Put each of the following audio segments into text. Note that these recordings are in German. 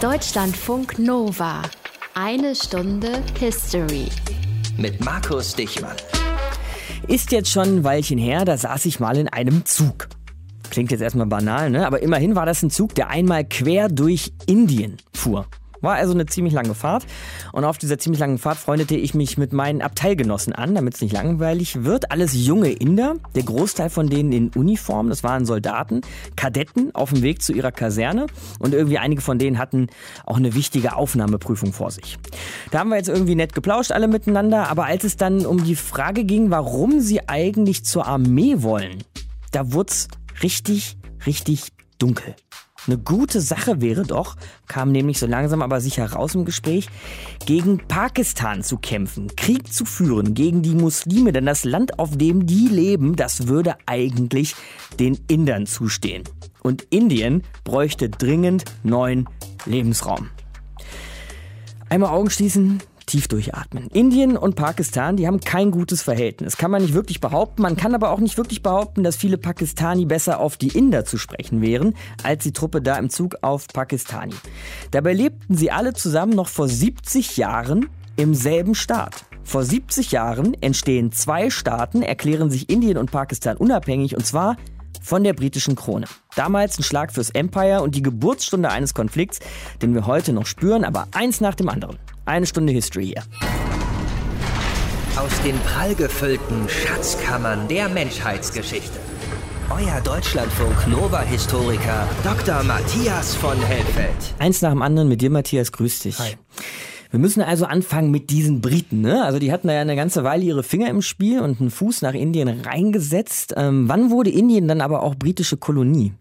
Deutschlandfunk Nova. Eine Stunde History. Mit Markus Dichmann. Ist jetzt schon ein Weilchen her, da saß ich mal in einem Zug. Klingt jetzt erstmal banal, ne? Aber immerhin war das ein Zug, der einmal quer durch Indien fuhr. War also eine ziemlich lange Fahrt. Und auf dieser ziemlich langen Fahrt freundete ich mich mit meinen Abteilgenossen an, damit es nicht langweilig wird. Alles junge Inder, der Großteil von denen in Uniform, das waren Soldaten, Kadetten auf dem Weg zu ihrer Kaserne. Und irgendwie einige von denen hatten auch eine wichtige Aufnahmeprüfung vor sich. Da haben wir jetzt irgendwie nett geplauscht alle miteinander. Aber als es dann um die Frage ging, warum sie eigentlich zur Armee wollen, da wurde es richtig, richtig dunkel. Eine gute Sache wäre doch, kam nämlich so langsam aber sicher raus im Gespräch, gegen Pakistan zu kämpfen, Krieg zu führen gegen die Muslime, denn das Land, auf dem die leben, das würde eigentlich den Indern zustehen. Und Indien bräuchte dringend neuen Lebensraum. Einmal Augen schließen, tief durchatmen. Indien und Pakistan, die haben kein gutes Verhältnis. Kann man nicht wirklich behaupten. Man kann aber auch nicht wirklich behaupten, dass viele Pakistani besser auf die Inder zu sprechen wären, als die Truppe da im Zug auf Pakistani. Dabei lebten sie alle zusammen noch vor 70 Jahren im selben Staat. Vor 70 Jahren entstehen zwei Staaten, erklären sich Indien und Pakistan unabhängig und zwar von der britischen Krone. Damals ein Schlag fürs Empire und die Geburtsstunde eines Konflikts, den wir heute noch spüren, aber eins nach dem anderen. Eine Stunde History hier. Aus den prallgefüllten Schatzkammern der Menschheitsgeschichte. Euer Deutschlandfunk Nova-Historiker Dr. Matthias von Helfeld. Eins nach dem anderen mit dir, Matthias, grüß dich. Hi. Wir müssen also anfangen mit diesen Briten. Ne? Also die hatten da ja eine ganze Weile ihre Finger im Spiel und einen Fuß nach Indien reingesetzt. Ähm, wann wurde Indien dann aber auch britische Kolonie?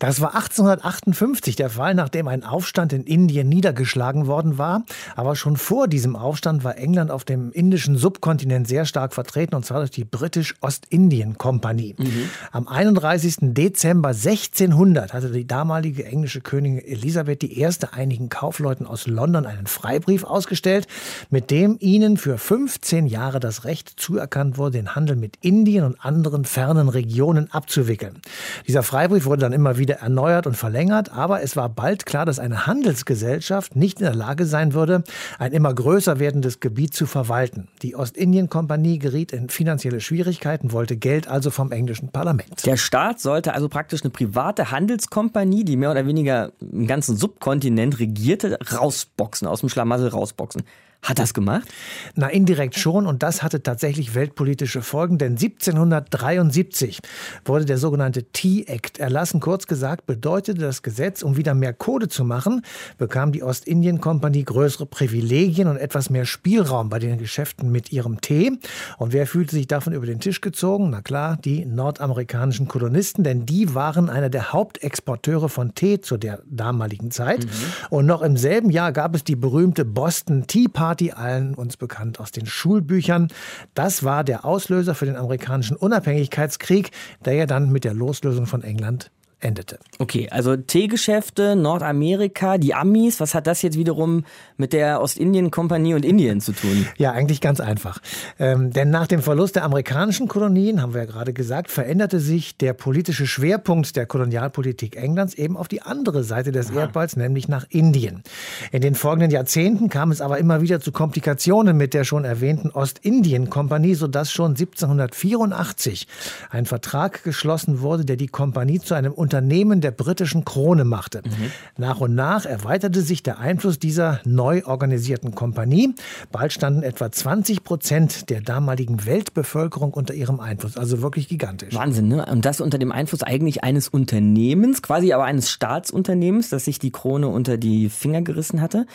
Das war 1858 der Fall, nachdem ein Aufstand in Indien niedergeschlagen worden war. Aber schon vor diesem Aufstand war England auf dem indischen Subkontinent sehr stark vertreten, und zwar durch die Britisch-Ostindien-Kompanie. Mhm. Am 31. Dezember 1600 hatte die damalige englische Königin Elisabeth I. einigen Kaufleuten aus London einen Freibrief ausgestellt, mit dem ihnen für 15 Jahre das Recht zuerkannt wurde, den Handel mit Indien und anderen fernen Regionen abzuwickeln. Dieser Freibrief wurde dann immer wieder erneuert und verlängert, aber es war bald klar, dass eine Handelsgesellschaft nicht in der Lage sein würde, ein immer größer werdendes Gebiet zu verwalten. Die Ostindien-Kompanie geriet in finanzielle Schwierigkeiten, wollte Geld also vom englischen Parlament. Der Staat sollte also praktisch eine private Handelskompanie, die mehr oder weniger einen ganzen Subkontinent regierte, rausboxen, aus dem Schlamassel raus rausboxen. Hat das gemacht? Na, indirekt schon. Und das hatte tatsächlich weltpolitische Folgen. Denn 1773 wurde der sogenannte Tea-Act erlassen. Kurz gesagt bedeutete das Gesetz, um wieder mehr Kohle zu machen, bekam die Ostindien-Kompanie größere Privilegien und etwas mehr Spielraum bei den Geschäften mit ihrem Tee. Und wer fühlte sich davon über den Tisch gezogen? Na klar, die nordamerikanischen Kolonisten, denn die waren einer der Hauptexporteure von Tee zu der damaligen Zeit. Mhm. Und noch im selben Jahr gab es die berühmte Boston Tea Party Party, allen uns bekannt aus den Schulbüchern. Das war der Auslöser für den amerikanischen Unabhängigkeitskrieg, der ja dann mit der Loslösung von England endete. Okay, also Teegeschäfte, Nordamerika, die Amis, was hat das jetzt wiederum mit der Ostindien-Kompanie und Indien zu tun? Ja, eigentlich ganz einfach. Ähm, denn nach dem Verlust der amerikanischen Kolonien, haben wir ja gerade gesagt, veränderte sich der politische Schwerpunkt der Kolonialpolitik Englands eben auf die andere Seite des Aha. Erdballs, nämlich nach Indien. In den folgenden Jahrzehnten kam es aber immer wieder zu Komplikationen mit der schon erwähnten Ostindien-Kompanie, sodass schon 1784 ein Vertrag geschlossen wurde, der die Kompanie zu einem Unternehmen der britischen Krone machte. Mhm. Nach und nach erweiterte sich der Einfluss dieser neu organisierten Kompanie. Bald standen etwa 20 Prozent der damaligen Weltbevölkerung unter ihrem Einfluss. Also wirklich gigantisch. Wahnsinn, ne? Und das unter dem Einfluss eigentlich eines Unternehmens, quasi aber eines Staatsunternehmens, das sich die Krone unter die Finger gerissen hatte.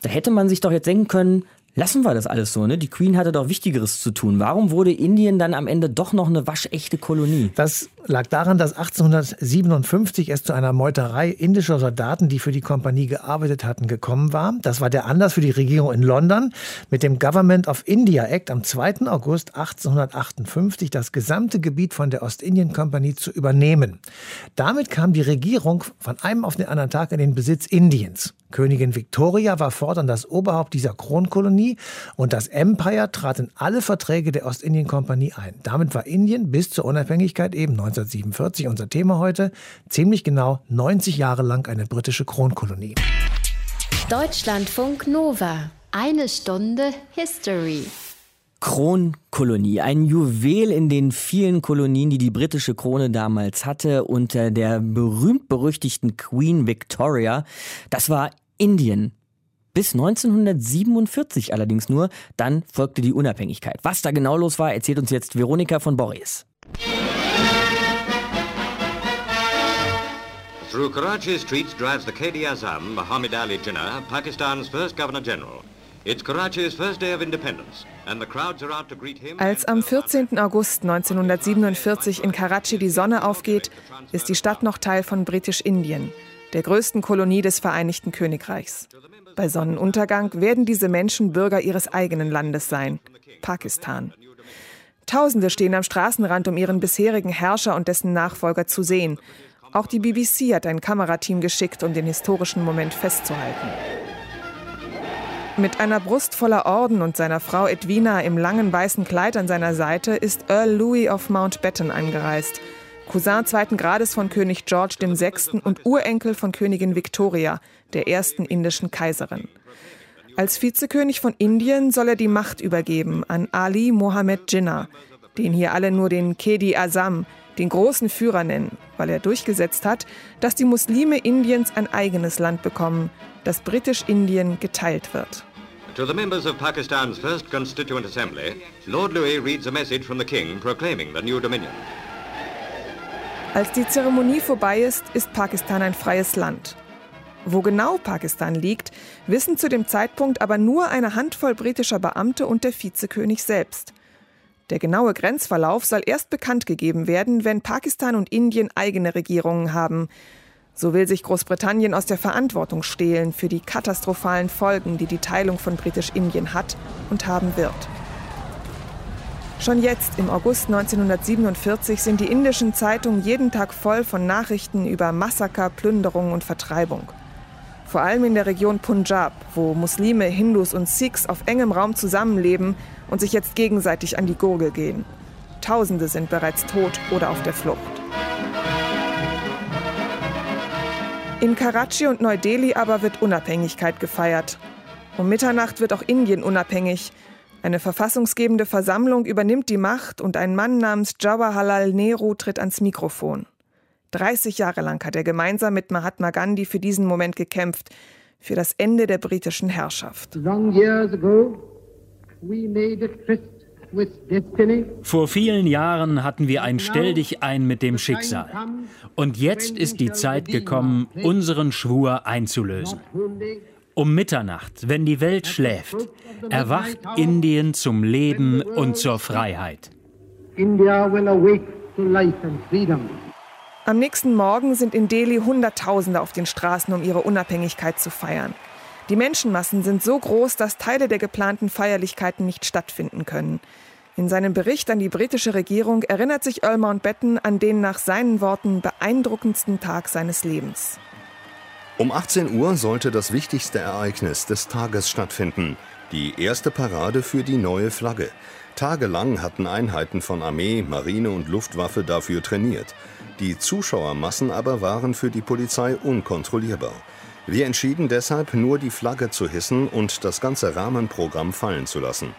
Da hätte man sich doch jetzt denken können, Lassen wir das alles so, ne? Die Queen hatte doch Wichtigeres zu tun. Warum wurde Indien dann am Ende doch noch eine waschechte Kolonie? Das lag daran, dass 1857 es zu einer Meuterei indischer Soldaten, die für die Kompanie gearbeitet hatten, gekommen war. Das war der Anlass für die Regierung in London, mit dem Government of India Act am 2. August 1858 das gesamte Gebiet von der Ostindien-Kompanie zu übernehmen. Damit kam die Regierung von einem auf den anderen Tag in den Besitz Indiens. Königin Victoria war fortan das Oberhaupt dieser Kronkolonie und das Empire trat in alle Verträge der Ostindien-Kompanie ein. Damit war Indien bis zur Unabhängigkeit eben 1947, unser Thema heute, ziemlich genau 90 Jahre lang eine britische Kronkolonie. Deutschlandfunk Nova. Eine Stunde History. Kronkolonie, ein Juwel in den vielen Kolonien, die die britische Krone damals hatte, unter der berühmt-berüchtigten Queen Victoria. Das war Indien. Bis 1947 allerdings nur, dann folgte die Unabhängigkeit. Was da genau los war, erzählt uns jetzt Veronika von Boris. Through Karachi streets drives the Qadi Azam, Muhammad Ali Jinnah, Pakistan's first Governor General. It's Karachi's first day of independence, and the crowds are out to greet him. Als am 14. August 1947 in Karachi die Sonne aufgeht, ist die Stadt noch Teil von Britisch-Indien, der größten Kolonie des Vereinigten Königreichs. Bei Sonnenuntergang werden diese Menschen Bürger ihres eigenen Landes sein, Pakistan. Tausende stehen am Straßenrand, um ihren bisherigen Herrscher und dessen Nachfolger zu sehen. Auch die BBC hat ein Kamerateam geschickt, um den historischen Moment festzuhalten. Mit einer Brust voller Orden und seiner Frau Edwina im langen weißen Kleid an seiner Seite ist Earl Louis of Mountbatten angereist. Cousin zweiten Grades von König George VI. und Urenkel von Königin Victoria, der ersten indischen Kaiserin. Als Vizekönig von Indien soll er die Macht übergeben an Ali Mohammed Jinnah, den hier alle nur den Kedi Azam, den großen Führer nennen, weil er durchgesetzt hat, dass die Muslime Indiens ein eigenes Land bekommen, das Britisch-Indien geteilt wird. To the members of Pakistan's first Constituent Assembly, Lord Louis reads a message from the King proclaiming the new dominion. Als die Zeremonie vorbei ist, ist Pakistan ein freies Land. Wo genau Pakistan liegt, wissen zu dem Zeitpunkt aber nur eine Handvoll britischer Beamte und der Vizekönig selbst. Der genaue Grenzverlauf soll erst bekannt gegeben werden, wenn Pakistan und Indien eigene Regierungen haben. So will sich Großbritannien aus der Verantwortung stehlen für die katastrophalen Folgen, die die Teilung von Britisch-Indien hat und haben wird. Schon jetzt, im August 1947, sind die indischen Zeitungen jeden Tag voll von Nachrichten über Massaker, Plünderung und Vertreibung. Vor allem in der Region Punjab, wo Muslime, Hindus und Sikhs auf engem Raum zusammenleben und sich jetzt gegenseitig an die Gurgel gehen. Tausende sind bereits tot oder auf der Flucht. In Karachi und Neu-Delhi aber wird Unabhängigkeit gefeiert. Um Mitternacht wird auch Indien unabhängig. Eine verfassungsgebende Versammlung übernimmt die Macht und ein Mann namens Jawaharlal Nehru tritt ans Mikrofon. 30 Jahre lang hat er gemeinsam mit Mahatma Gandhi für diesen Moment gekämpft, für das Ende der britischen Herrschaft. Vor vielen Jahren hatten wir ein Stell dich ein mit dem Schicksal. Und jetzt ist die Zeit gekommen, unseren Schwur einzulösen. Um Mitternacht, wenn die Welt schläft, erwacht Indien zum Leben und zur Freiheit. India will awake to life and freedom. Am nächsten Morgen sind in Delhi Hunderttausende auf den Straßen, um ihre Unabhängigkeit zu feiern. Die Menschenmassen sind so groß, dass Teile der geplanten Feierlichkeiten nicht stattfinden können. In seinem Bericht an die britische Regierung erinnert sich Earl Mountbatten an den nach seinen Worten beeindruckendsten Tag seines Lebens. Um 18 Uhr sollte das wichtigste Ereignis des Tages stattfinden, die erste Parade für die neue Flagge. Tagelang hatten Einheiten von Armee, Marine und Luftwaffe dafür trainiert. Die Zuschauermassen aber waren für die Polizei unkontrollierbar. Wir entschieden deshalb, nur die Flagge zu hissen und das ganze Rahmenprogramm fallen zu lassen.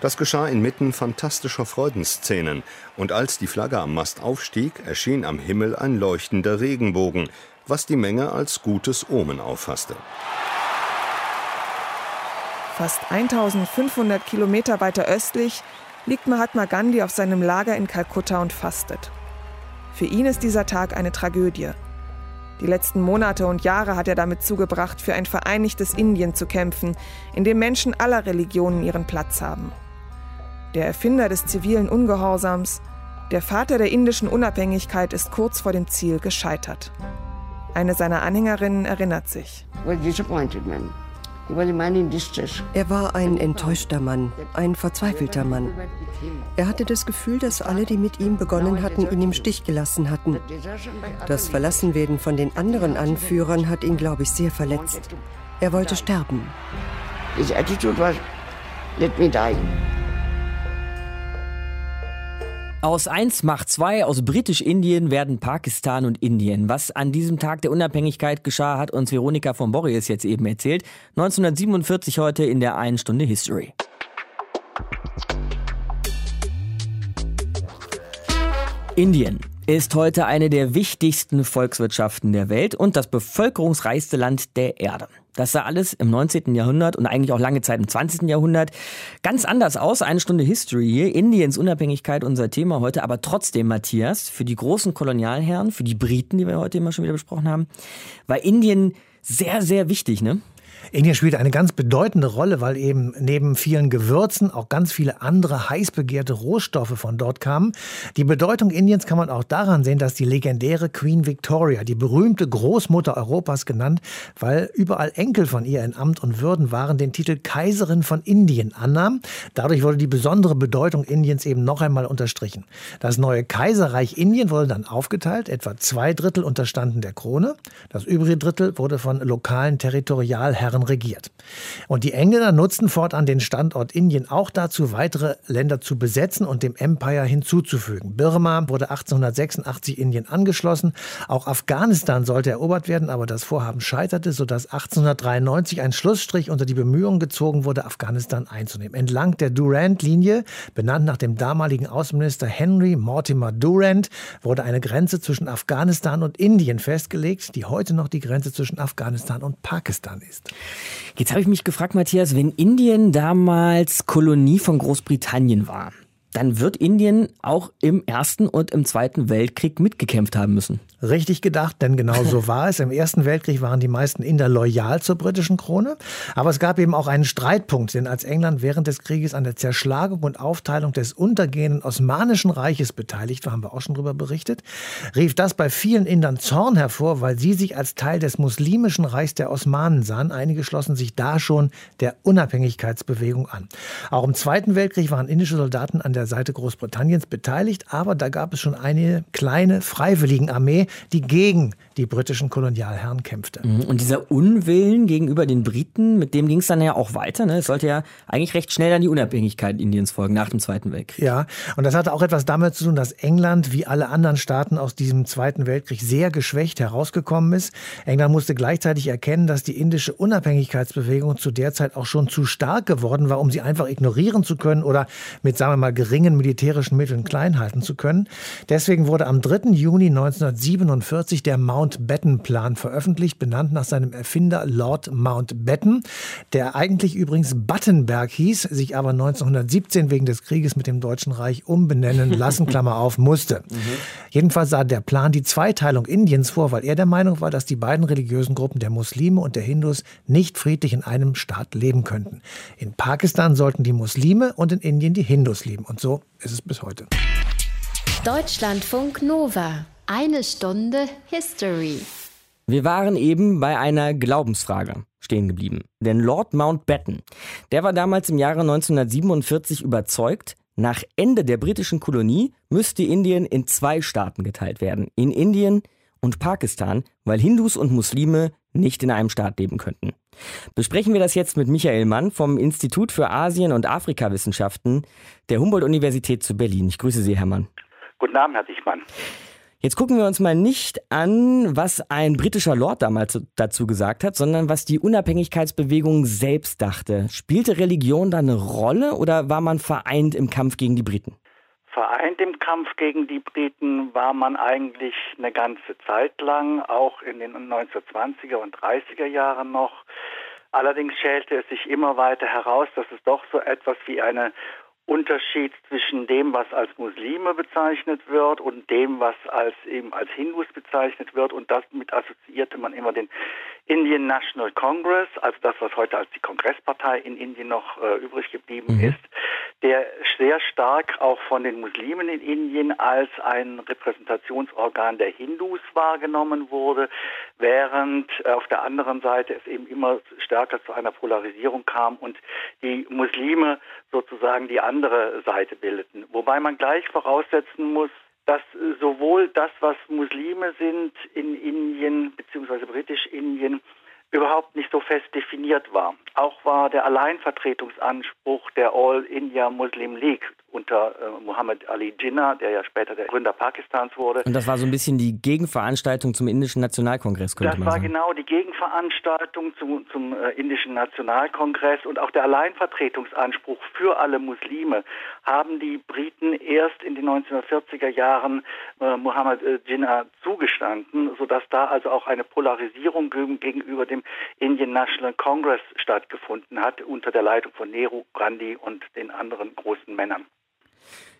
Das geschah inmitten fantastischer Freudenszenen, und als die Flagge am Mast aufstieg, erschien am Himmel ein leuchtender Regenbogen, was die Menge als gutes Omen auffasste. Fast 1500 Kilometer weiter östlich liegt Mahatma Gandhi auf seinem Lager in Kalkutta und fastet. Für ihn ist dieser Tag eine Tragödie. Die letzten Monate und Jahre hat er damit zugebracht, für ein vereinigtes Indien zu kämpfen, in dem Menschen aller Religionen ihren Platz haben. Der Erfinder des zivilen Ungehorsams, der Vater der indischen Unabhängigkeit ist kurz vor dem Ziel gescheitert. Eine seiner Anhängerinnen erinnert sich. Er war ein enttäuschter Mann, ein verzweifelter Mann. Er hatte das Gefühl, dass alle, die mit ihm begonnen hatten, ihn im Stich gelassen hatten. Das Verlassenwerden von den anderen Anführern hat ihn, glaube ich, sehr verletzt. Er wollte sterben. His attitude was, let me die. Aus 1 macht 2, aus Britisch-Indien werden Pakistan und Indien. Was an diesem Tag der Unabhängigkeit geschah, hat uns Veronika von Borries jetzt eben erzählt. 1947 heute in der 1 Stunde History. Indien ist heute eine der wichtigsten Volkswirtschaften der Welt und das bevölkerungsreichste Land der Erde. Das sah alles im 19. Jahrhundert und eigentlich auch lange Zeit im 20. Jahrhundert ganz anders aus. Eine Stunde History hier. Indiens Unabhängigkeit unser Thema heute, aber trotzdem, Matthias, für die großen Kolonialherren, für die Briten, die wir heute immer schon wieder besprochen haben, war Indien sehr, sehr wichtig, ne? Indien spielt eine ganz bedeutende Rolle, weil eben neben vielen Gewürzen auch ganz viele andere heiß begehrte Rohstoffe von dort kamen. Die Bedeutung Indiens kann man auch daran sehen, dass die legendäre Queen Victoria, die berühmte Großmutter Europas genannt, weil überall Enkel von ihr in Amt und Würden waren, den Titel Kaiserin von Indien annahm. Dadurch wurde die besondere Bedeutung Indiens eben noch einmal unterstrichen. Das neue Kaiserreich Indien wurde dann aufgeteilt, etwa zwei Drittel unterstanden der Krone, das übrige Drittel wurde von lokalen Territorialherren Jahren regiert. Und die Engländer nutzten fortan den Standort Indien auch dazu, weitere Länder zu besetzen und dem Empire hinzuzufügen. Birma wurde 1886 Indien angeschlossen. Auch Afghanistan sollte erobert werden, aber das Vorhaben scheiterte, sodass 1893 ein Schlussstrich unter die Bemühungen gezogen wurde, Afghanistan einzunehmen. Entlang der Durand-Linie, benannt nach dem damaligen Außenminister Henry Mortimer Durand, wurde eine Grenze zwischen Afghanistan und Indien festgelegt, die heute noch die Grenze zwischen Afghanistan und Pakistan ist. Jetzt habe ich mich gefragt, Matthias, wenn Indien damals Kolonie von Großbritannien war, dann wird Indien auch im Ersten und im Zweiten Weltkrieg mitgekämpft haben müssen. Richtig gedacht, denn genau so war es. Im Ersten Weltkrieg waren die meisten Inder loyal zur britischen Krone. Aber es gab eben auch einen Streitpunkt, denn als England während des Krieges an der Zerschlagung und Aufteilung des untergehenden Osmanischen Reiches beteiligt war, haben wir auch schon darüber berichtet, rief das bei vielen Indern Zorn hervor, weil sie sich als Teil des muslimischen Reichs der Osmanen sahen. Einige schlossen sich da schon der Unabhängigkeitsbewegung an. Auch im Zweiten Weltkrieg waren indische Soldaten an der Seite Großbritanniens beteiligt, aber da gab es schon eine kleine Freiwilligenarmee, die gegen die britischen Kolonialherren kämpfte. Mhm. Und dieser Unwillen gegenüber den Briten, mit dem ging es dann ja auch weiter. Ne? Es sollte ja eigentlich recht schnell an die Unabhängigkeit Indiens folgen nach dem Zweiten Weltkrieg. Ja, und das hatte auch etwas damit zu tun, dass England wie alle anderen Staaten aus diesem Zweiten Weltkrieg sehr geschwächt herausgekommen ist. England musste gleichzeitig erkennen, dass die indische Unabhängigkeitsbewegung zu der Zeit auch schon zu stark geworden war, um sie einfach ignorieren zu können oder mit, sagen wir mal, geringen militärischen Mitteln klein halten zu können. Deswegen wurde am 3. Juni 1947 der Mount Mountbatten-Plan veröffentlicht, benannt nach seinem Erfinder Lord Mountbatten, der eigentlich übrigens Battenberg hieß, sich aber 1917 wegen des Krieges mit dem Deutschen Reich umbenennen lassen, Klammer auf, musste. Mhm. Jedenfalls sah der Plan die Zweiteilung Indiens vor, weil er der Meinung war, dass die beiden religiösen Gruppen der Muslime und der Hindus nicht friedlich in einem Staat leben könnten. In Pakistan sollten die Muslime und in Indien die Hindus leben. Und so ist es bis heute. Deutschlandfunk Nova eine Stunde History. Wir waren eben bei einer Glaubensfrage stehen geblieben. Denn Lord Mountbatten, der war damals im Jahre 1947 überzeugt, nach Ende der britischen Kolonie müsste Indien in zwei Staaten geteilt werden. In Indien und Pakistan, weil Hindus und Muslime nicht in einem Staat leben könnten. Besprechen wir das jetzt mit Michael Mann vom Institut für Asien- und Afrikawissenschaften der Humboldt-Universität zu Berlin. Ich grüße Sie, Herr Mann. Guten Abend, Herr Dichmann. Jetzt gucken wir uns mal nicht an, was ein britischer Lord damals dazu gesagt hat, sondern was die Unabhängigkeitsbewegung selbst dachte. Spielte Religion da eine Rolle oder war man vereint im Kampf gegen die Briten? Vereint im Kampf gegen die Briten war man eigentlich eine ganze Zeit lang, auch in den 1920er und 30er Jahren noch. Allerdings schälte es sich immer weiter heraus, dass es doch so etwas wie eine Unterschied zwischen dem, was als Muslime bezeichnet wird und dem, was als eben als Hindus bezeichnet wird. Und damit assoziierte man immer den Indian National Congress, also das, was heute als die Kongresspartei in Indien noch äh, übrig geblieben mhm. ist, der sehr stark auch von den Muslimen in Indien als ein Repräsentationsorgan der Hindus wahrgenommen wurde, während äh, auf der anderen Seite es eben immer stärker zu einer Polarisierung kam und die Muslime sozusagen die andere Seite bildeten. Wobei man gleich voraussetzen muss, dass sowohl das, was Muslime sind in Indien bzw. Britisch-Indien, überhaupt nicht so fest definiert war. Auch war der Alleinvertretungsanspruch der All India Muslim League unter äh, Muhammad Ali Jinnah, der ja später der Gründer Pakistans wurde. Und das war so ein bisschen die Gegenveranstaltung zum Indischen Nationalkongress, könnte das man sagen. Das war genau die Gegenveranstaltung zum, zum äh, Indischen Nationalkongress und auch der Alleinvertretungsanspruch für alle Muslime haben die Briten erst in den 1940er Jahren äh, Muhammad äh, Jinnah zugestanden, sodass da also auch eine Polarisierung gegenüber dem Indian National Congress stattgefunden hat unter der Leitung von Nehru, Gandhi und den anderen großen Männern.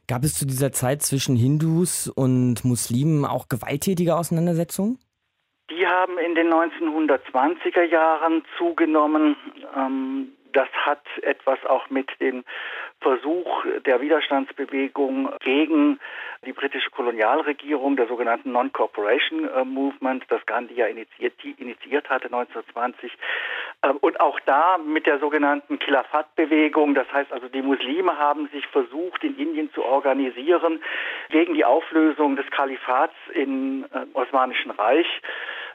Gab es zu dieser Zeit zwischen Hindus und Muslimen auch gewalttätige Auseinandersetzungen? Die haben in den 1920er Jahren zugenommen. Ähm, das hat etwas auch mit dem Versuch der Widerstandsbewegung gegen die britische Kolonialregierung, der sogenannten Non-Corporation äh, Movement, das Gandhi ja initiiert, initiiert hatte 1920. Ähm, und auch da mit der sogenannten Khilafat-Bewegung, das heißt also die Muslime haben sich versucht, in Indien zu organisieren gegen die Auflösung des Kalifats im äh, Osmanischen Reich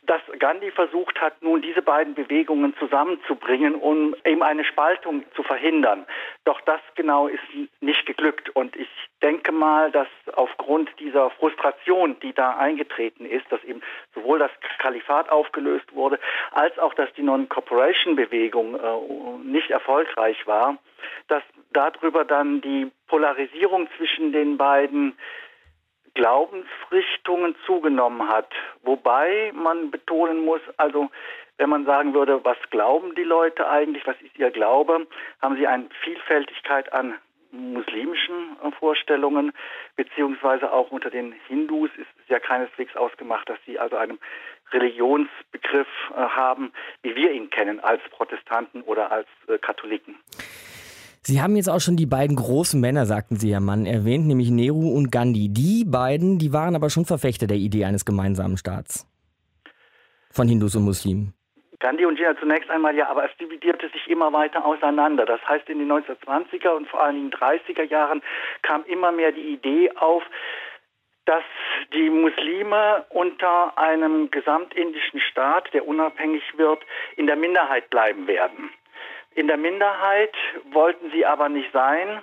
dass Gandhi versucht hat, nun diese beiden Bewegungen zusammenzubringen, um eben eine Spaltung zu verhindern. Doch das genau ist nicht geglückt. Und ich denke mal, dass aufgrund dieser Frustration, die da eingetreten ist, dass eben sowohl das Kalifat aufgelöst wurde, als auch, dass die Non-Corporation-Bewegung äh, nicht erfolgreich war, dass darüber dann die Polarisierung zwischen den beiden Glaubensrichtungen zugenommen hat. Wobei man betonen muss, also wenn man sagen würde, was glauben die Leute eigentlich, was ist ihr Glaube, haben sie eine Vielfältigkeit an muslimischen äh, Vorstellungen, beziehungsweise auch unter den Hindus ist es ja keineswegs ausgemacht, dass sie also einen Religionsbegriff äh, haben, wie wir ihn kennen, als Protestanten oder als äh, Katholiken. Sie haben jetzt auch schon die beiden großen Männer, sagten Sie, Herr Mann, erwähnt, nämlich Nehru und Gandhi. Die beiden, die waren aber schon Verfechter der Idee eines gemeinsamen Staats von Hindus und Muslimen. Gandhi und Jinnah zunächst einmal ja, aber es dividierte sich immer weiter auseinander. Das heißt, in den 1920er und vor allen Dingen 30er Jahren kam immer mehr die Idee auf, dass die Muslime unter einem gesamtindischen Staat, der unabhängig wird, in der Minderheit bleiben werden. In der Minderheit wollten sie aber nicht sein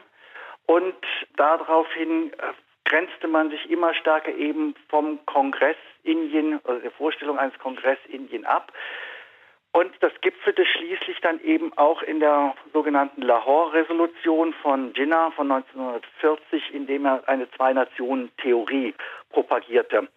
und daraufhin äh, grenzte man sich immer stärker eben vom Kongress Indien, also der Vorstellung eines Kongress Indien ab. Und das gipfelte schließlich dann eben auch in der sogenannten Lahore-Resolution von Jinnah von 1940, in dem er eine Zwei-Nationen-Theorie propagierte.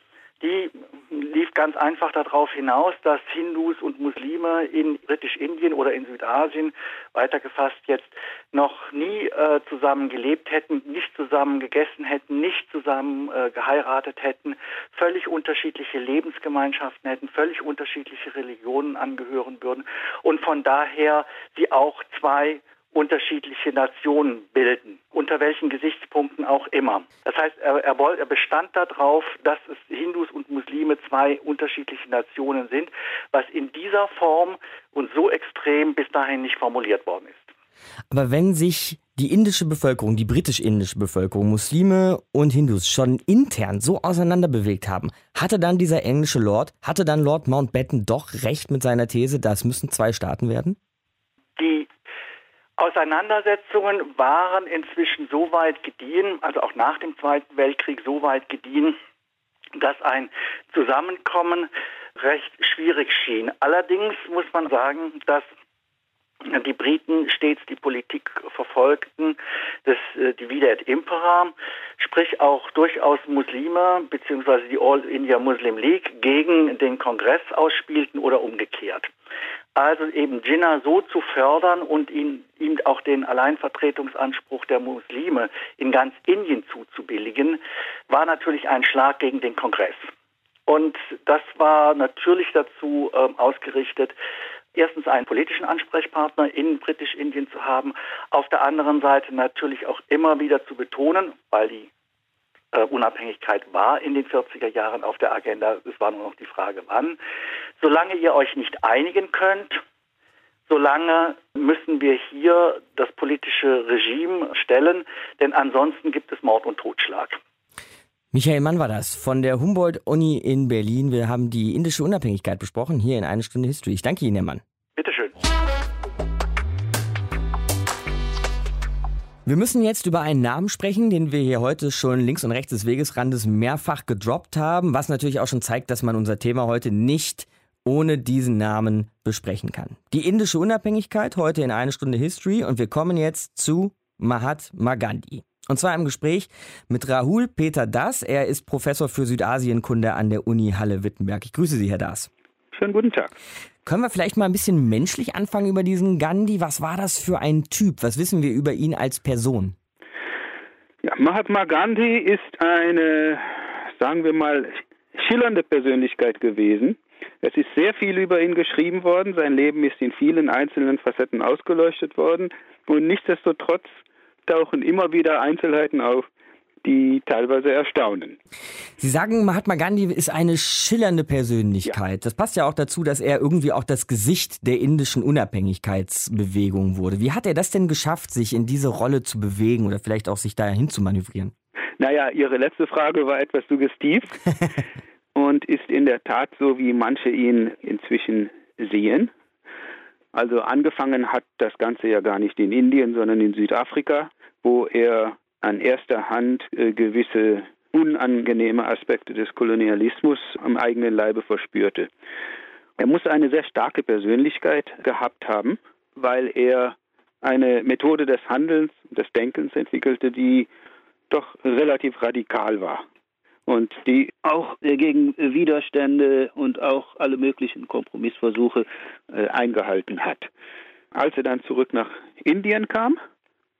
Die lief ganz einfach darauf hinaus, dass Hindus und Muslime in Britisch-Indien oder in Südasien, weitergefasst jetzt, noch nie äh, zusammen gelebt hätten, nicht zusammen gegessen hätten, nicht zusammen äh, geheiratet hätten, völlig unterschiedliche Lebensgemeinschaften hätten, völlig unterschiedliche Religionen angehören würden und von daher sie auch zwei unterschiedliche Nationen bilden, unter welchen Gesichtspunkten auch immer. Das heißt, er, er, er bestand darauf, dass es Hindus und Muslime zwei unterschiedliche Nationen sind, was in dieser Form und so extrem bis dahin nicht formuliert worden ist. Aber wenn sich die indische Bevölkerung, die britisch-indische Bevölkerung, Muslime und Hindus schon intern so auseinanderbewegt haben, hatte dann dieser englische Lord, hatte dann Lord Mountbatten doch recht mit seiner These, das müssen zwei Staaten werden? Die Auseinandersetzungen waren inzwischen so weit gediehen, also auch nach dem Zweiten Weltkrieg so weit gediehen, dass ein Zusammenkommen recht schwierig schien. Allerdings muss man sagen, dass die Briten stets die Politik verfolgten des äh, Divide et Impera, sprich auch durchaus Muslime bzw. die All India Muslim League gegen den Kongress ausspielten oder umgekehrt. Also eben Jinnah so zu fördern und ihn, ihm auch den Alleinvertretungsanspruch der Muslime in ganz Indien zuzubilligen, war natürlich ein Schlag gegen den Kongress. Und das war natürlich dazu äh, ausgerichtet, erstens einen politischen Ansprechpartner in Britisch-Indien zu haben, auf der anderen Seite natürlich auch immer wieder zu betonen, weil die äh, Unabhängigkeit war in den 40er Jahren auf der Agenda, es war nur noch die Frage, wann. Solange ihr euch nicht einigen könnt, solange müssen wir hier das politische Regime stellen, denn ansonsten gibt es Mord und Totschlag. Michael Mann war das von der Humboldt-Uni in Berlin. Wir haben die indische Unabhängigkeit besprochen, hier in eine Stunde History. Ich danke Ihnen, Herr Mann. Bitteschön. Wir müssen jetzt über einen Namen sprechen, den wir hier heute schon links und rechts des Wegesrandes mehrfach gedroppt haben, was natürlich auch schon zeigt, dass man unser Thema heute nicht ohne diesen Namen besprechen kann. Die indische Unabhängigkeit heute in eine Stunde History und wir kommen jetzt zu Mahatma Gandhi. Und zwar im Gespräch mit Rahul Peter Das. Er ist Professor für Südasienkunde an der Uni Halle-Wittenberg. Ich grüße Sie, Herr Das. Schönen guten Tag. Können wir vielleicht mal ein bisschen menschlich anfangen über diesen Gandhi? Was war das für ein Typ? Was wissen wir über ihn als Person? Ja, Mahatma Gandhi ist eine, sagen wir mal, schillernde Persönlichkeit gewesen. Es ist sehr viel über ihn geschrieben worden. Sein Leben ist in vielen einzelnen Facetten ausgeleuchtet worden. Und nichtsdestotrotz tauchen immer wieder Einzelheiten auf, die teilweise erstaunen. Sie sagen, Mahatma Gandhi ist eine schillernde Persönlichkeit. Ja. Das passt ja auch dazu, dass er irgendwie auch das Gesicht der indischen Unabhängigkeitsbewegung wurde. Wie hat er das denn geschafft, sich in diese Rolle zu bewegen oder vielleicht auch sich dahin zu manövrieren? Naja, Ihre letzte Frage war etwas suggestiv und ist in der Tat so, wie manche ihn inzwischen sehen. Also angefangen hat das Ganze ja gar nicht in Indien, sondern in Südafrika, wo er an erster Hand äh, gewisse unangenehme Aspekte des Kolonialismus am eigenen Leibe verspürte. Er muss eine sehr starke Persönlichkeit gehabt haben, weil er eine Methode des Handelns, des Denkens entwickelte, die doch relativ radikal war und die auch gegen Widerstände und auch alle möglichen Kompromissversuche äh, eingehalten hat. Als er dann zurück nach Indien kam,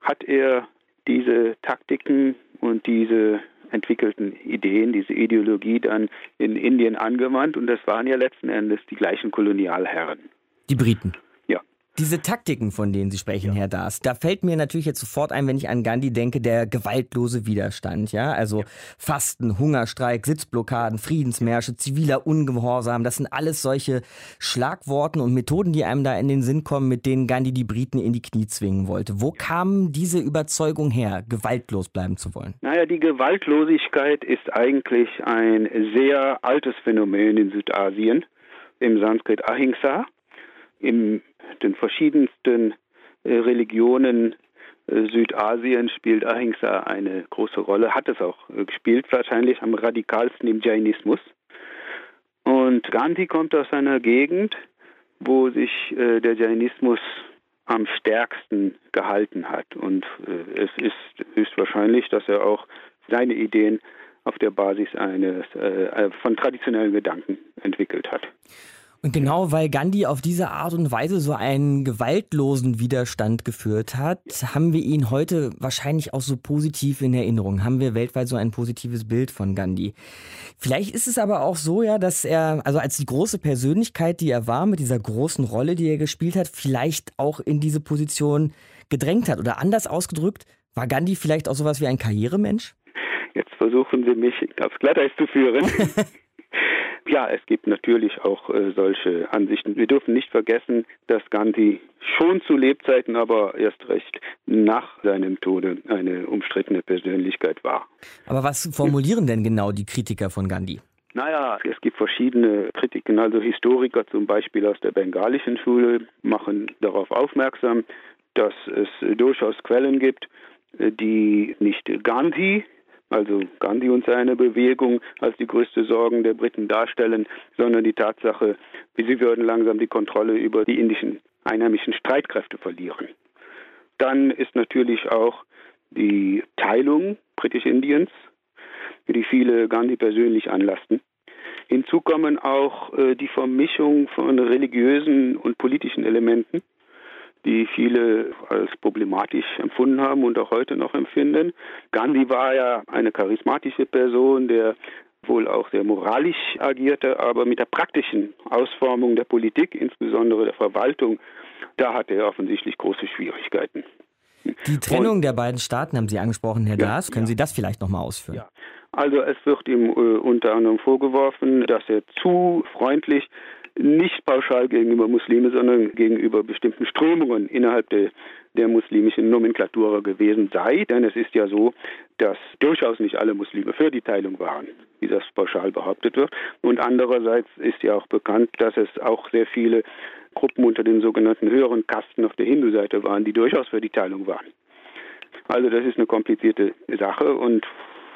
hat er diese Taktiken und diese entwickelten Ideen, diese Ideologie dann in Indien angewandt und das waren ja letzten Endes die gleichen Kolonialherren. Die Briten. Diese Taktiken, von denen Sie sprechen, ja. Herr Daas, da fällt mir natürlich jetzt sofort ein, wenn ich an Gandhi denke, der gewaltlose Widerstand, ja, also ja. Fasten, Hungerstreik, Sitzblockaden, Friedensmärsche, ziviler Ungehorsam, das sind alles solche Schlagworten und Methoden, die einem da in den Sinn kommen, mit denen Gandhi die Briten in die Knie zwingen wollte. Wo kam diese Überzeugung her, gewaltlos bleiben zu wollen? Naja, die Gewaltlosigkeit ist eigentlich ein sehr altes Phänomen in Südasien, im Sanskrit Ahimsa. Im den verschiedensten äh, Religionen äh, Südasiens spielt Ahimsa eine große Rolle, hat es auch äh, gespielt, wahrscheinlich am radikalsten im Jainismus. Und Gandhi kommt aus einer Gegend, wo sich der Jainismus am stärksten gehalten hat. Und es ist höchstwahrscheinlich, dass er auch seine Ideen auf der Basis eines von traditionellen Gedanken entwickelt hat. Und genau weil Gandhi auf diese Art und Weise so einen gewaltlosen Widerstand geführt hat, haben wir ihn heute wahrscheinlich auch so positiv in Erinnerung. Haben wir weltweit so ein positives Bild von Gandhi. Vielleicht ist es aber auch so, ja, dass er, also als die große Persönlichkeit, die er war, mit dieser großen Rolle, die er gespielt hat, vielleicht auch in diese Position gedrängt hat. Oder anders ausgedrückt, war Gandhi vielleicht auch sowas wie ein Karrieremensch? Jetzt versuchen Sie mich aufs Glatteis zu führen. Ja, es gibt natürlich auch äh, solche Ansichten. Wir dürfen nicht vergessen, dass Gandhi schon zu Lebzeiten, aber erst recht nach seinem Tode eine umstrittene Persönlichkeit war. Aber was formulieren denn genau die Kritiker von Gandhi? Naja, es gibt verschiedene Kritiken. Also Historiker zum Beispiel aus der bengalischen Schule machen darauf aufmerksam, dass es durchaus Quellen gibt, äh, die nicht Gandhi also Gandhi und seine Bewegung als die größte Sorgen der Briten darstellen, sondern die Tatsache, wie sie würden langsam die Kontrolle über die indischen einheimischen Streitkräfte verlieren. Dann ist natürlich auch die Teilung Britisch-Indiens, die viele Gandhi persönlich anlasten. Hinzu kommen auch äh, die Vermischung von religiösen und politischen Elementen die viele als problematisch empfunden haben und auch heute noch empfinden. Gandhi war ja eine charismatische Person, der wohl auch sehr moralisch agierte, aber mit der praktischen Ausformung der Politik, insbesondere der Verwaltung, da hatte er offensichtlich große Schwierigkeiten. Die Trennung und, der beiden Staaten haben Sie angesprochen, Herr ja, Daas. Können ja. Sie das vielleicht nochmal ausführen? Ja. Also es wird ihm äh, unter anderem vorgeworfen, dass er zu freundlich nicht pauschal gegenüber Muslime, sondern gegenüber bestimmten Strömungen innerhalb der, der muslimischen Nomenklatura gewesen sei. Denn es ist ja so, dass durchaus nicht alle Muslime für die Teilung waren, wie das pauschal behauptet wird. Und andererseits ist ja auch bekannt, dass es auch sehr viele Gruppen unter den sogenannten höheren Kasten auf der Hindu-Seite waren, die durchaus für die Teilung waren. Also das ist eine komplizierte Sache und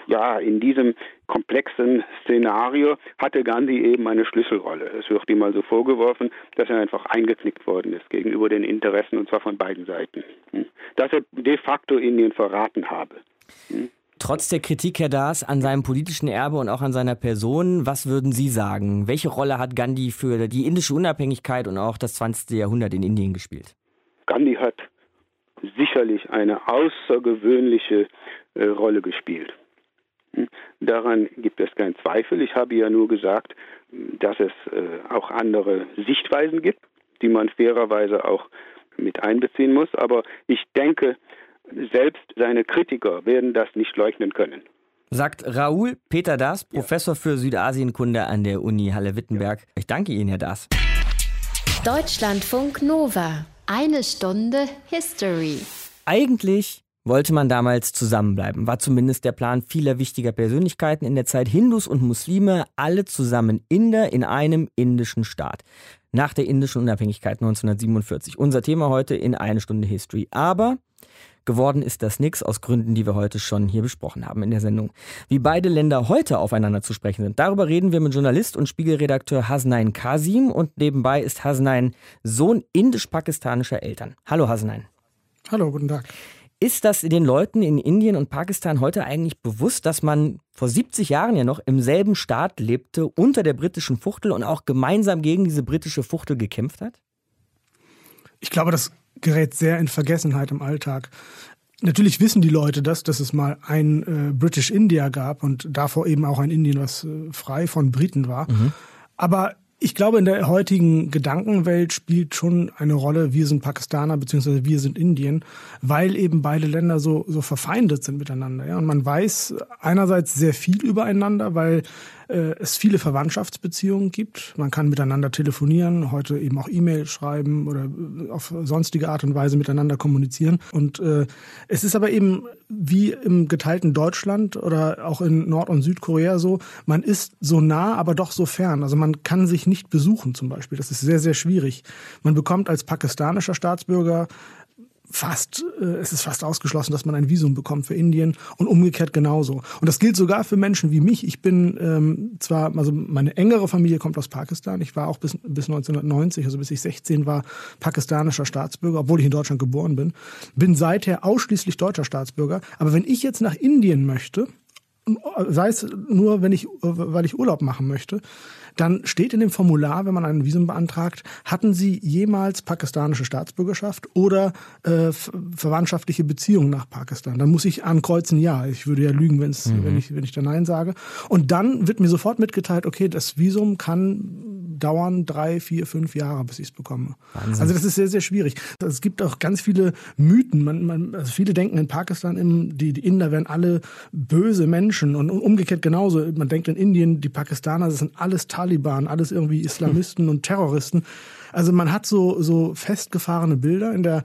ja, in diesem komplexen Szenario hatte Gandhi eben eine Schlüsselrolle. Es wird ihm also vorgeworfen, dass er einfach eingeknickt worden ist gegenüber den Interessen und zwar von beiden Seiten. Hm. Dass er de facto Indien verraten habe. Hm. Trotz der Kritik, Herr Das, an seinem politischen Erbe und auch an seiner Person, was würden Sie sagen? Welche Rolle hat Gandhi für die indische Unabhängigkeit und auch das 20. Jahrhundert in Indien gespielt? Gandhi hat sicherlich eine außergewöhnliche äh, Rolle gespielt. Hm? Daran gibt es keinen Zweifel. Ich habe ja nur gesagt, dass es äh, auch andere Sichtweisen gibt, die man fairerweise auch mit einbeziehen muss. Aber ich denke, selbst seine Kritiker werden das nicht leugnen können. Sagt Raoul Peter Das, Professor für Südasienkunde an der Uni Halle-Wittenberg. Ich danke Ihnen, Herr Das. Deutschlandfunk Nova. Eine Stunde History. Eigentlich wollte man damals zusammenbleiben, war zumindest der Plan vieler wichtiger Persönlichkeiten in der Zeit Hindus und Muslime, alle zusammen Inder in einem indischen Staat. Nach der indischen Unabhängigkeit 1947. Unser Thema heute in eine Stunde History. Aber Geworden ist das nix aus Gründen, die wir heute schon hier besprochen haben in der Sendung. Wie beide Länder heute aufeinander zu sprechen sind, darüber reden wir mit Journalist und Spiegelredakteur Hasnain Kasim und nebenbei ist Hasnain Sohn indisch-pakistanischer Eltern. Hallo Hasnain. Hallo, guten Tag. Ist das den Leuten in Indien und Pakistan heute eigentlich bewusst, dass man vor 70 Jahren ja noch im selben Staat lebte, unter der britischen Fuchtel und auch gemeinsam gegen diese britische Fuchtel gekämpft hat? Ich glaube, das gerät sehr in Vergessenheit im Alltag. Natürlich wissen die Leute das, dass es mal ein äh, British India gab und davor eben auch ein Indien, was äh, frei von Briten war. Mhm. Aber ich glaube, in der heutigen Gedankenwelt spielt schon eine Rolle, wir sind Pakistaner beziehungsweise wir sind Indien, weil eben beide Länder so, so verfeindet sind miteinander. Ja? Und man weiß einerseits sehr viel übereinander, weil es viele Verwandtschaftsbeziehungen gibt. Man kann miteinander telefonieren, heute eben auch E-Mail schreiben oder äh, auf sonstige Art und Weise miteinander kommunizieren. Und äh, es ist aber eben wie im geteilten Deutschland oder auch in Nord- und Südkorea so, man ist so nah, aber doch so fern. Also man kann sich nicht besuchen zum Beispiel. Das ist sehr, sehr schwierig. Man bekommt als pakistanischer Staatsbürger fast, äh, es ist fast ausgeschlossen, dass man ein Visum bekommt für Indien und umgekehrt genauso. Und das gilt sogar für Menschen wie mich. Ich bin ähm, zwar, also meine engere Familie kommt aus Pakistan. Ich war auch bis, bis 1990, also bis ich 16 war, pakistanischer Staatsbürger, obwohl ich in Deutschland geboren bin. Bin seither ausschließlich deutscher Staatsbürger. Aber wenn ich jetzt nach Indien möchte, sei es nur, wenn ich, weil ich Urlaub machen möchte, dann steht in dem Formular, wenn man ein Visum beantragt, hatten Sie jemals pakistanische Staatsbürgerschaft oder äh, verwandtschaftliche Beziehungen nach Pakistan? Dann muss ich ankreuzen, ja. Ich würde ja lügen, wenn's, mhm. wenn, ich, wenn ich da Nein sage. Und dann wird mir sofort mitgeteilt, okay, das Visum kann dauern drei, vier, fünf Jahre, bis ich es bekomme. Wahnsinn. Also das ist sehr, sehr schwierig. Es gibt auch ganz viele Mythen. Man, man, also viele denken in Pakistan, im, die, die Inder wären alle böse Menschen und umgekehrt genauso. Man denkt in Indien, die Pakistaner, das sind alles Taliban, alles irgendwie Islamisten hm. und Terroristen. Also man hat so, so festgefahrene Bilder in der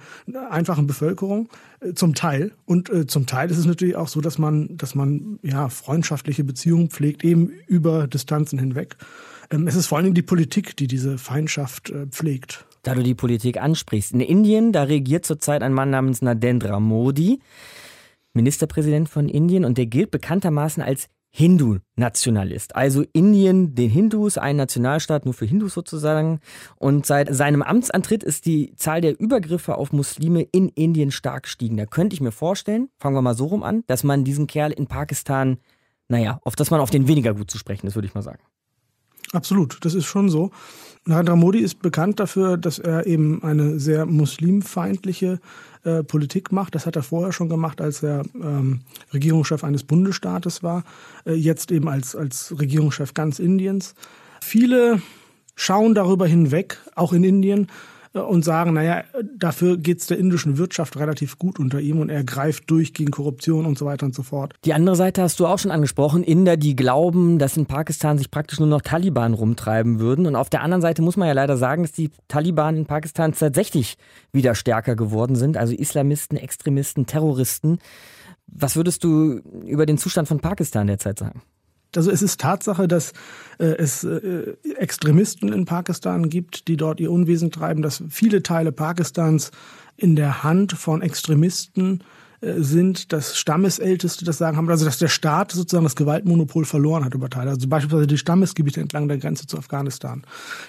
einfachen Bevölkerung, äh, zum Teil. Und äh, zum Teil ist es natürlich auch so, dass man, dass man ja freundschaftliche Beziehungen pflegt, eben über Distanzen hinweg. Ähm, es ist vor allen Dingen die Politik, die diese Feindschaft äh, pflegt. Da du die Politik ansprichst. In Indien, da regiert zurzeit ein Mann namens Narendra Modi, Ministerpräsident von Indien, und der gilt bekanntermaßen als Hindu-Nationalist. Also Indien den Hindus, ein Nationalstaat nur für Hindus sozusagen. Und seit seinem Amtsantritt ist die Zahl der Übergriffe auf Muslime in Indien stark gestiegen. Da könnte ich mir vorstellen, fangen wir mal so rum an, dass man diesen Kerl in Pakistan, naja, auf dass man auf den weniger gut zu sprechen ist, würde ich mal sagen. Absolut, das ist schon so. Narendra Modi ist bekannt dafür, dass er eben eine sehr muslimfeindliche äh, Politik macht. Das hat er vorher schon gemacht, als er ähm, Regierungschef eines Bundesstaates war, äh, jetzt eben als, als Regierungschef ganz Indiens. Viele schauen darüber hinweg, auch in Indien, und sagen, naja, dafür geht's der indischen Wirtschaft relativ gut unter ihm und er greift durch gegen Korruption und so weiter und so fort. Die andere Seite hast du auch schon angesprochen, Inder, die glauben, dass in Pakistan sich praktisch nur noch Taliban rumtreiben würden. Und auf der anderen Seite muss man ja leider sagen, dass die Taliban in Pakistan tatsächlich wieder stärker geworden sind, also Islamisten, Extremisten, Terroristen. Was würdest du über den Zustand von Pakistan derzeit sagen? Also es ist Tatsache, dass äh, es äh, Extremisten in Pakistan gibt, die dort ihr Unwesen treiben, dass viele Teile Pakistans in der Hand von Extremisten äh, sind, dass Stammesälteste das sagen haben, also dass der Staat sozusagen das Gewaltmonopol verloren hat über Teile, also beispielsweise die Stammesgebiete entlang der Grenze zu Afghanistan.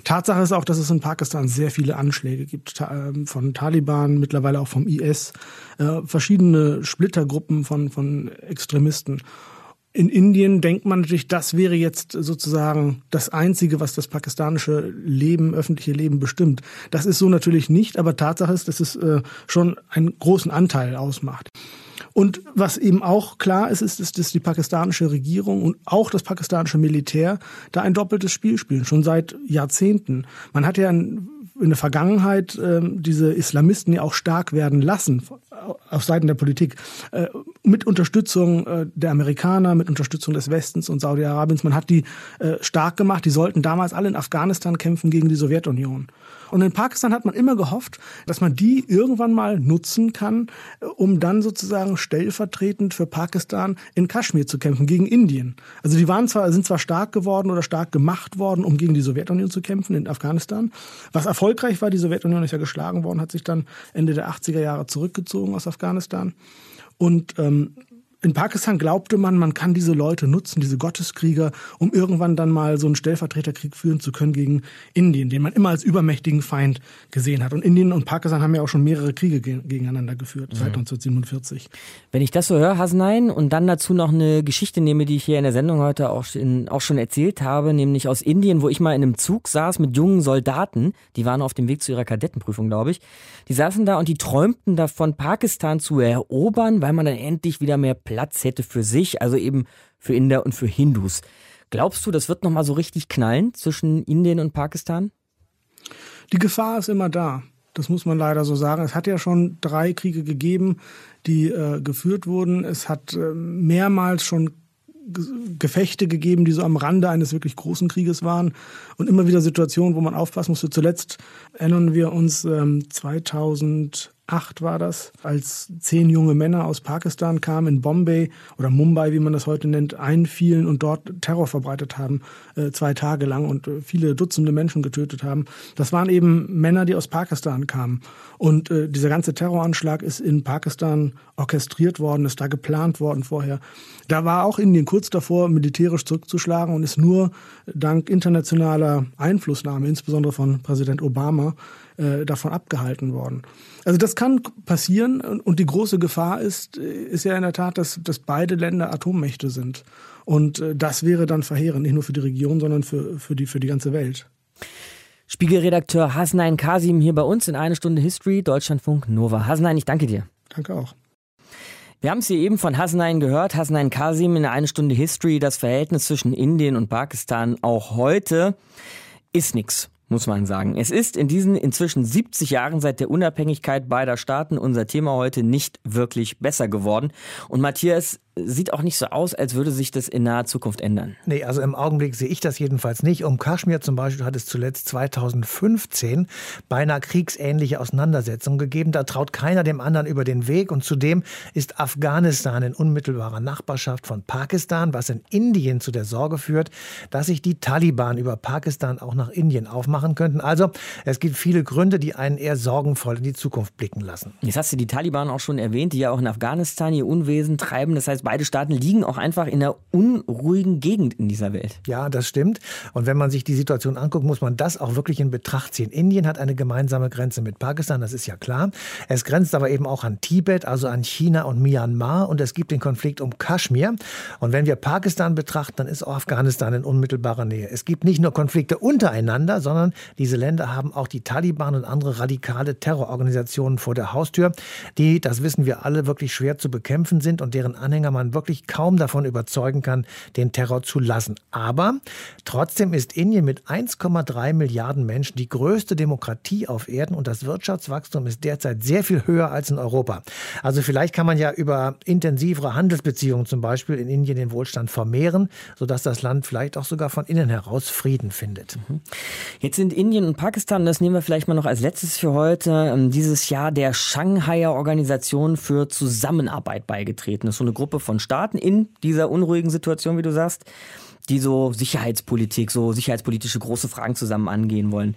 Tatsache ist auch, dass es in Pakistan sehr viele Anschläge gibt, ähm, von Taliban, mittlerweile auch vom IS, äh, verschiedene Splittergruppen von, von Extremisten. In Indien denkt man natürlich, das wäre jetzt sozusagen das Einzige, was das pakistanische Leben, öffentliche Leben bestimmt. Das ist so natürlich nicht, aber Tatsache ist, dass es äh, schon einen großen Anteil ausmacht. Und was eben auch klar ist, ist, dass die pakistanische Regierung und auch das pakistanische Militär da ein doppeltes Spiel spielen, schon seit Jahrzehnten. Man hat ja in der Vergangenheit ähm, diese Islamisten ja auch stark werden lassen auf Seiten der Politik äh, mit Unterstützung äh, der Amerikaner, mit Unterstützung des Westens und Saudi-Arabiens. Man hat die äh, stark gemacht. Die sollten damals alle in Afghanistan kämpfen gegen die Sowjetunion. Und in Pakistan hat man immer gehofft, dass man die irgendwann mal nutzen kann, äh, um dann sozusagen stellvertretend für Pakistan in Kaschmir zu kämpfen, gegen Indien. Also die waren zwar, sind zwar stark geworden oder stark gemacht worden, um gegen die Sowjetunion zu kämpfen in Afghanistan. Was erfolgreich war, die Sowjetunion ist ja geschlagen worden, hat sich dann Ende der 80er Jahre zurückgezogen aus Afghanistan. Und ähm, in Pakistan glaubte man, man kann diese Leute nutzen, diese Gotteskrieger, um irgendwann dann mal so einen Stellvertreterkrieg führen zu können gegen Indien, den man immer als übermächtigen Feind gesehen hat. Und Indien und Pakistan haben ja auch schon mehrere Kriege gegeneinander geführt seit 1947. Mhm. Wenn ich das so höre, Hasnein, und dann dazu noch eine Geschichte nehme, die ich hier in der Sendung heute auch, in, auch schon erzählt habe, nämlich aus Indien, wo ich mal in einem Zug saß mit jungen Soldaten, die waren auf dem Weg zu ihrer Kadettenprüfung, glaube ich. Die saßen da und die träumten davon, Pakistan zu erobern, weil man dann endlich wieder mehr Platz hätte für sich, also eben für Inder und für Hindus. Glaubst du, das wird nochmal so richtig knallen zwischen Indien und Pakistan? Die Gefahr ist immer da. Das muss man leider so sagen. Es hat ja schon drei Kriege gegeben, die äh, geführt wurden. Es hat äh, mehrmals schon Gefechte gegeben, die so am Rande eines wirklich großen Krieges waren und immer wieder Situationen, wo man aufpassen musste. Zuletzt erinnern wir uns ähm, 2000 2008 war das, als zehn junge Männer aus Pakistan kamen in Bombay oder Mumbai, wie man das heute nennt, einfielen und dort Terror verbreitet haben, äh, zwei Tage lang und äh, viele Dutzende Menschen getötet haben. Das waren eben Männer, die aus Pakistan kamen. Und äh, dieser ganze Terroranschlag ist in Pakistan orchestriert worden, ist da geplant worden vorher. Da war auch Indien kurz davor, militärisch zurückzuschlagen und ist nur dank internationaler Einflussnahme, insbesondere von Präsident Obama, davon abgehalten worden. Also das kann passieren und die große Gefahr ist, ist ja in der Tat, dass, dass beide Länder Atommächte sind. Und äh, das wäre dann verheerend, nicht nur für die Region, sondern für, für, die, für die ganze Welt. Spiegelredakteur Hasnain Kasim hier bei uns in eine Stunde History, Deutschlandfunk Nova. Hasnain, ich danke dir. Danke auch. Wir haben es hier eben von Hasnain gehört, Hasnain Kasim in eine Stunde History, das Verhältnis zwischen Indien und Pakistan auch heute ist nichts muss man sagen. Es ist in diesen inzwischen 70 Jahren seit der Unabhängigkeit beider Staaten unser Thema heute nicht wirklich besser geworden. Und Matthias, sieht auch nicht so aus, als würde sich das in naher Zukunft ändern. Nee, also im Augenblick sehe ich das jedenfalls nicht. Um Kaschmir zum Beispiel hat es zuletzt 2015 beinahe kriegsähnliche Auseinandersetzungen gegeben. Da traut keiner dem anderen über den Weg. Und zudem ist Afghanistan in unmittelbarer Nachbarschaft von Pakistan, was in Indien zu der Sorge führt, dass sich die Taliban über Pakistan auch nach Indien aufmachen könnten. Also es gibt viele Gründe, die einen eher sorgenvoll in die Zukunft blicken lassen. Jetzt hast du die Taliban auch schon erwähnt, die ja auch in Afghanistan ihr Unwesen treiben. Das heißt, beide Staaten liegen auch einfach in einer unruhigen Gegend in dieser Welt. Ja, das stimmt. Und wenn man sich die Situation anguckt, muss man das auch wirklich in Betracht ziehen. Indien hat eine gemeinsame Grenze mit Pakistan, das ist ja klar. Es grenzt aber eben auch an Tibet, also an China und Myanmar. Und es gibt den Konflikt um Kaschmir. Und wenn wir Pakistan betrachten, dann ist auch Afghanistan in unmittelbarer Nähe. Es gibt nicht nur Konflikte untereinander, sondern diese Länder haben auch die Taliban und andere radikale Terrororganisationen vor der Haustür, die, das wissen wir alle, wirklich schwer zu bekämpfen sind und deren Anhänger man wirklich kaum davon überzeugen kann, den Terror zu lassen. Aber trotzdem ist Indien mit 1,3 Milliarden Menschen die größte Demokratie auf Erden und das Wirtschaftswachstum ist derzeit sehr viel höher als in Europa. Also vielleicht kann man ja über intensivere Handelsbeziehungen zum Beispiel in Indien den Wohlstand vermehren, sodass das Land vielleicht auch sogar von innen heraus Frieden findet. Mhm. Jetzt sind Indien und Pakistan, das nehmen wir vielleicht mal noch als letztes für heute, ähm, dieses Jahr der Shanghaier Organisation für Zusammenarbeit beigetreten. Das ist so eine Gruppe von Staaten in dieser unruhigen Situation, wie du sagst, die so Sicherheitspolitik, so sicherheitspolitische große Fragen zusammen angehen wollen.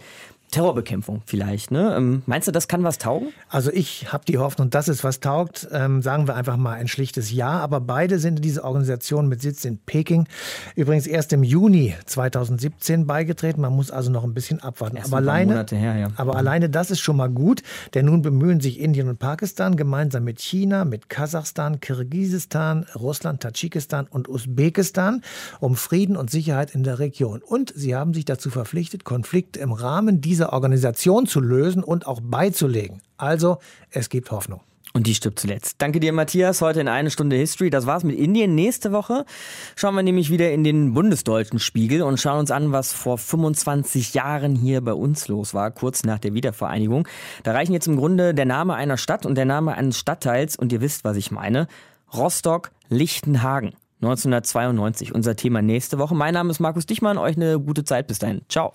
Terrorbekämpfung vielleicht. Ne? Ähm, meinst du, das kann was taugen? Also ich habe die Hoffnung, dass es was taugt. Ähm, sagen wir einfach mal ein schlichtes Ja. Aber beide sind diese Organisation mit Sitz in Peking übrigens erst im Juni 2017 beigetreten. Man muss also noch ein bisschen abwarten. Erst aber alleine, her, ja. aber alleine das ist schon mal gut, denn nun bemühen sich Indien und Pakistan gemeinsam mit China, mit Kasachstan, Kirgisistan, Russland, Tadschikistan und Usbekistan um Frieden und Sicherheit in der Region. Und sie haben sich dazu verpflichtet, Konflikte im Rahmen dieser Organisation zu lösen und auch beizulegen. Also, es gibt Hoffnung. Und die stirbt zuletzt. Danke dir, Matthias. Heute in eine Stunde History. Das war's mit Indien. Nächste Woche schauen wir nämlich wieder in den bundesdeutschen Spiegel und schauen uns an, was vor 25 Jahren hier bei uns los war, kurz nach der Wiedervereinigung. Da reichen jetzt im Grunde der Name einer Stadt und der Name eines Stadtteils und ihr wisst, was ich meine. Rostock-Lichtenhagen. 1992. Unser Thema nächste Woche. Mein Name ist Markus Dichmann. Euch eine gute Zeit. Bis dahin. Ciao.